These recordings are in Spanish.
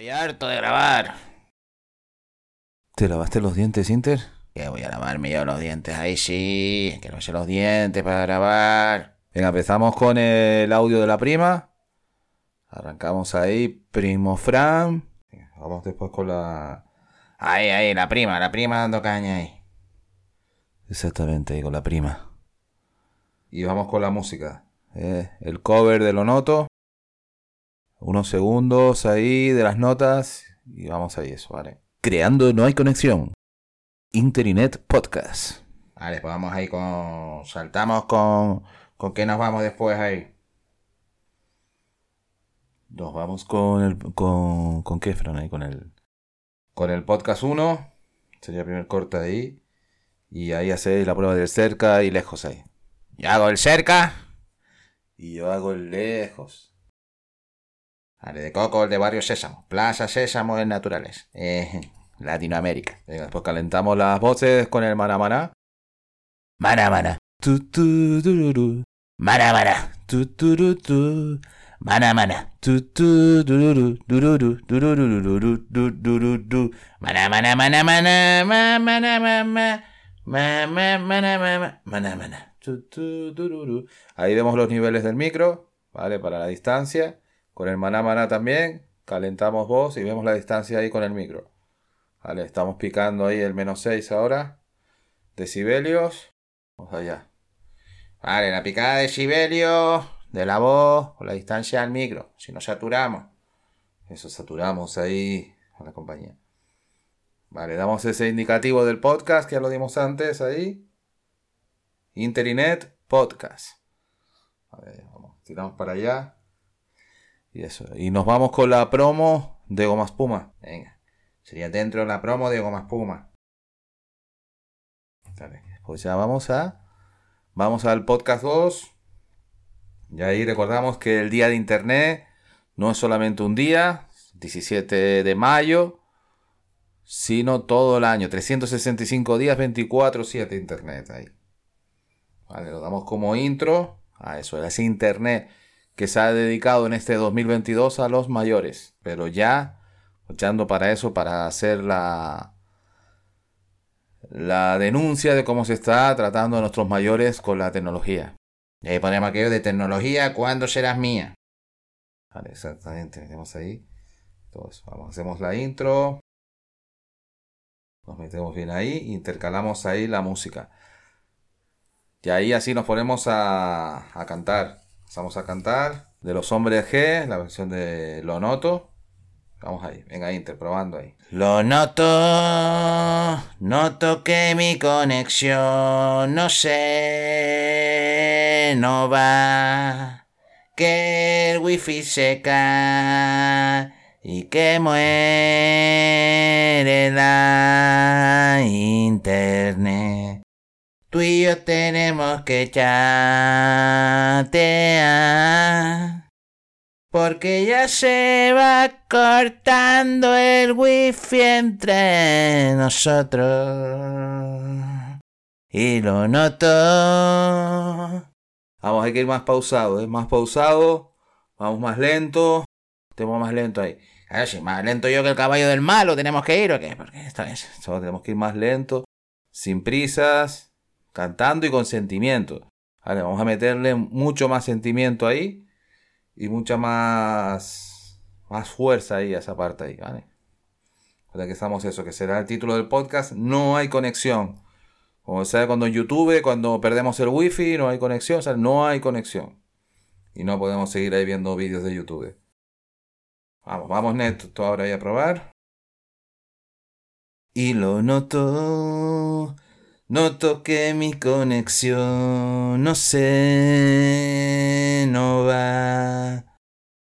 Estoy harto de grabar. ¿Te lavaste los dientes, Inter? Que voy a lavarme yo los dientes. Ahí sí, que no sé los dientes para grabar. Venga, empezamos con el audio de la prima. Arrancamos ahí, primo Fran. Vamos después con la... Ahí, ahí, la prima, la prima dando caña ahí. Exactamente, ahí con la prima. Y vamos con la música. Eh, el cover de Lo Noto. Unos segundos ahí de las notas. Y vamos ahí, eso, ¿vale? Creando No hay conexión. Internet Podcast. Vale, pues vamos ahí con... Saltamos con... ¿Con qué nos vamos después ahí? Nos vamos con el... ¿Con, con qué, Fran? Ahí con el... Con el podcast 1. Sería el primer corte ahí. Y ahí hacéis la prueba del cerca y lejos ahí. Yo hago el cerca. Y yo hago el lejos. De Coco, el de Barrio Sésamo. Plaza Sésamo en Naturales. Eh, Latinoamérica. Venga, después calentamos las voces con el manamana. Mana, mana. Tu, tu, tururu. Mana, mana. Tu, turu, tu. Mana, mana. Tu, tu, dururu, dururu, dururururu, du, duru, du. Mana, mana, mana, mana. Ma, mana, ma, ma. Ma, ma, mana, ma, ma. Mana, mana. Tu, tu, dururu. Ahí vemos los niveles del micro, ¿vale? Para la distancia. Con el maná maná también. Calentamos voz y vemos la distancia ahí con el micro. Vale, estamos picando ahí el menos 6 ahora. Decibelios. Vamos allá. Vale, la picada de decibelios de la voz o la distancia al micro. Si no saturamos. Eso saturamos ahí a la compañía. Vale, damos ese indicativo del podcast que ya lo dimos antes ahí. Interinet Podcast. Tiramos para allá. Y eso. Y nos vamos con la promo de Goma Espuma. Venga. Sería dentro de la promo de Goma Espuma. Dale. Pues ya vamos a. Vamos al podcast 2. Y ahí recordamos que el día de internet no es solamente un día, 17 de mayo, sino todo el año. 365 días, 24-7 internet ahí. Lo damos como intro a eso, a ese internet que se ha dedicado en este 2022 a los mayores, pero ya luchando para eso, para hacer la, la denuncia de cómo se está tratando a nuestros mayores con la tecnología. Y ahí ponemos aquello de tecnología, ¿cuándo serás mía? Vale, exactamente, metemos ahí. Eso. Vamos, hacemos la intro. Nos metemos bien ahí, intercalamos ahí la música. Y ahí así nos ponemos a, a cantar. Vamos a cantar de los hombres G, la versión de Lo Noto. Vamos ahí, venga Inter, probando ahí. Lo noto, noto que mi conexión no sé, no va, que el wifi se cae y que muere la internet. Tú y yo tenemos que Porque ya se va cortando el wifi entre nosotros. Y lo noto. Vamos, hay que ir más pausado, ¿eh? Más pausado. Vamos más lento. Tenemos más lento ahí. Más lento yo que el caballo del malo tenemos que ir o qué. Porque esto es. Tenemos que ir más lento. Sin prisas. Cantando y con sentimiento. Vale, vamos a meterle mucho más sentimiento ahí y mucha más más fuerza ahí a esa parte ahí, ¿vale? Para que estamos eso, que será el título del podcast, no hay conexión. Como sea cuando en YouTube, cuando perdemos el wifi, no hay conexión, o sea, no hay conexión. Y no podemos seguir ahí viendo vídeos de YouTube. Vamos, vamos neto, ahora ahí a probar. Y lo noto, noto que mi conexión, no sé, no va,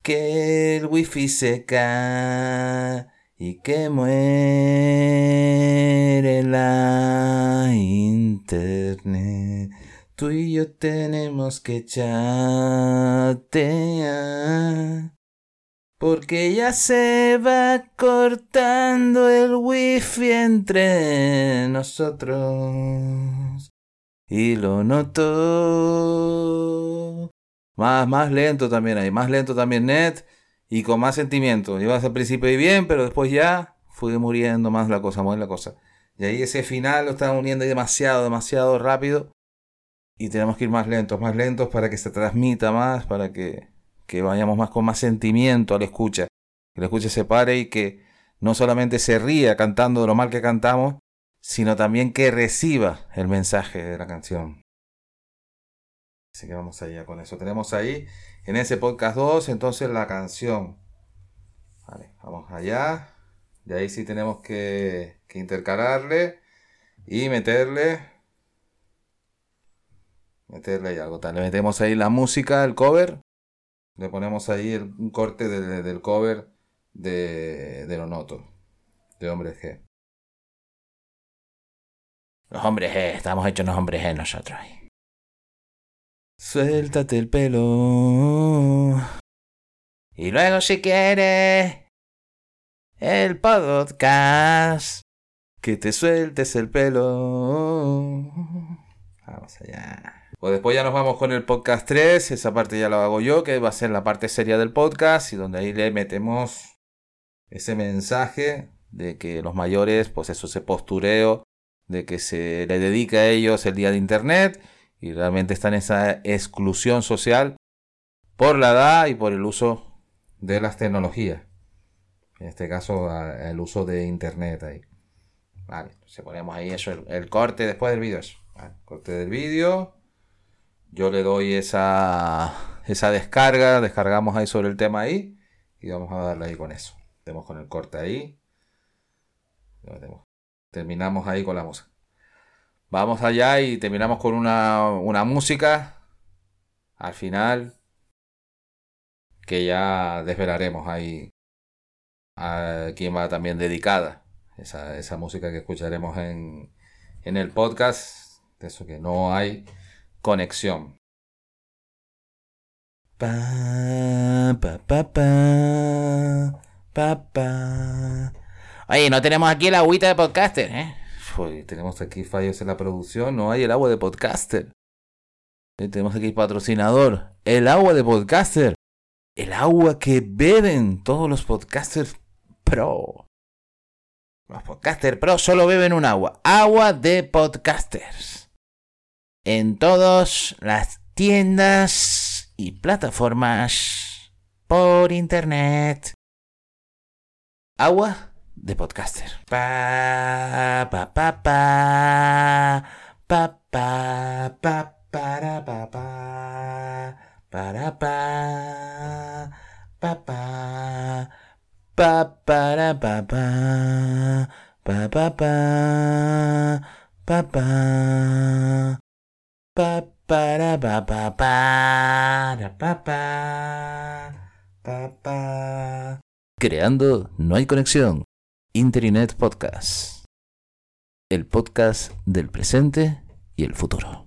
que el wifi se cae y que muere la internet. Tú y yo tenemos que chatear. Porque ya se va cortando el wifi entre nosotros. Y lo noto. Más, más lento también ahí. Más lento también net. y con más sentimiento. Ibas al principio y bien, pero después ya fue muriendo más la cosa, más la cosa. Y ahí ese final lo estaban uniendo demasiado, demasiado rápido. Y tenemos que ir más lentos, más lentos para que se transmita más, para que, que vayamos más con más sentimiento a la escucha. Que la escucha se pare y que no solamente se ría cantando de lo mal que cantamos, sino también que reciba el mensaje de la canción. Así que vamos allá con eso. Tenemos ahí en ese podcast 2 entonces la canción. Vamos allá. De ahí sí tenemos que, que intercalarle y meterle. Meterle ahí algo. Tal. Le metemos ahí la música, el cover. Le ponemos ahí un corte del cover de, de Lonoto, de Hombres G. Los hombres G, estamos hechos los hombres G nosotros. Suéltate el pelo. Y luego si quieres el podcast. Que te sueltes el pelo. Vamos allá. O después ya nos vamos con el podcast 3. Esa parte ya lo hago yo, que va a ser la parte seria del podcast. Y donde ahí le metemos ese mensaje de que los mayores, pues eso, ese postureo de que se le dedica a ellos el día de Internet y realmente están en esa exclusión social por la edad y por el uso de las tecnologías. En este caso, el uso de Internet ahí. Vale, se ponemos ahí eso, el, corte después del vídeo. Corte del vídeo. Yo le doy esa, esa descarga, descargamos ahí sobre el tema ahí y vamos a darle ahí con eso. Tenemos con el corte ahí. Terminamos ahí con la música. Vamos allá y terminamos con una, una música. Al final. Que ya desvelaremos ahí. A quien va también dedicada. Esa, esa música que escucharemos en, en el podcast. Eso que no hay conexión. Pa, pa, pa, pa. Oye, no tenemos aquí el agüita de podcaster, ¿eh? tenemos aquí fallos en la producción, no hay el agua de podcaster. Eh, tenemos aquí patrocinador, el agua de podcaster. El agua que beben todos los podcasters pro. Los podcasters pro solo beben un agua. Agua de podcasters. En todas las tiendas y plataformas por internet. Agua de podcaster. Pa, pa, pa, pa, pa, pa, pa, para, pa, pa, pa, pa, pa, pa, para, pa, pa, pa, pa, pa, pa, pa, pa, para, pa, pa, para, pa, pa, pa. Creando No hay conexión Internet Podcast. El podcast del presente y el futuro.